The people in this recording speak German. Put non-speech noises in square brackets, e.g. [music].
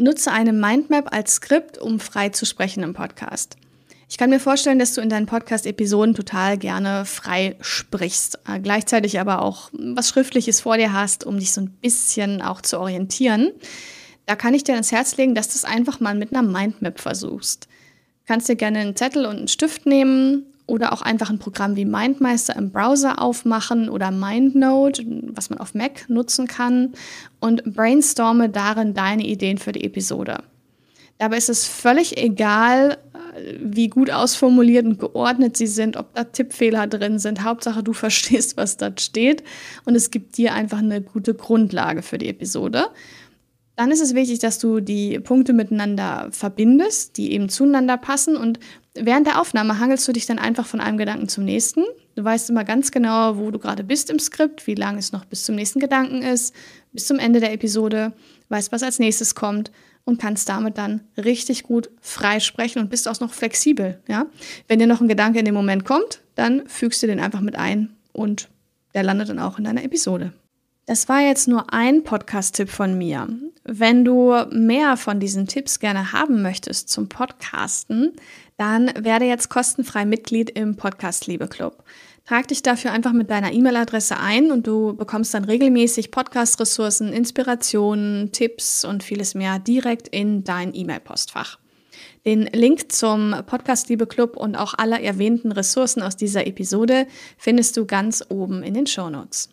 Nutze eine Mindmap als Skript, um frei zu sprechen im Podcast. Ich kann mir vorstellen, dass du in deinen Podcast-Episoden total gerne frei sprichst, äh, gleichzeitig aber auch was Schriftliches vor dir hast, um dich so ein bisschen auch zu orientieren. Da kann ich dir ans Herz legen, dass du es einfach mal mit einer Mindmap versuchst. Du kannst dir gerne einen Zettel und einen Stift nehmen oder auch einfach ein Programm wie MindMeister im Browser aufmachen oder MindNote, was man auf Mac nutzen kann und brainstorme darin deine Ideen für die Episode. Dabei ist es völlig egal, äh, wie gut ausformuliert und geordnet sie sind, ob da Tippfehler drin sind. Hauptsache, du [laughs] verstehst, was da steht und es gibt dir einfach eine gute Grundlage für die Episode. Dann ist es wichtig, dass du die Punkte miteinander verbindest, die eben zueinander passen. Und während der Aufnahme hangelst du dich dann einfach von einem Gedanken zum nächsten. Du weißt immer ganz genau, wo du gerade bist im Skript, wie lange es noch bis zum nächsten Gedanken ist, bis zum Ende der Episode, weißt, was als nächstes kommt und kannst damit dann richtig gut freisprechen und bist auch noch flexibel. Ja? Wenn dir noch ein Gedanke in dem Moment kommt, dann fügst du den einfach mit ein und der landet dann auch in deiner Episode. Das war jetzt nur ein Podcast-Tipp von mir. Wenn du mehr von diesen Tipps gerne haben möchtest zum Podcasten, dann werde jetzt kostenfrei Mitglied im Podcast Liebe Club. Trag dich dafür einfach mit deiner E-Mail-Adresse ein und du bekommst dann regelmäßig Podcast-Ressourcen, Inspirationen, Tipps und vieles mehr direkt in dein E-Mail-Postfach. Den Link zum Podcast Liebe Club und auch aller erwähnten Ressourcen aus dieser Episode findest du ganz oben in den Show Notes.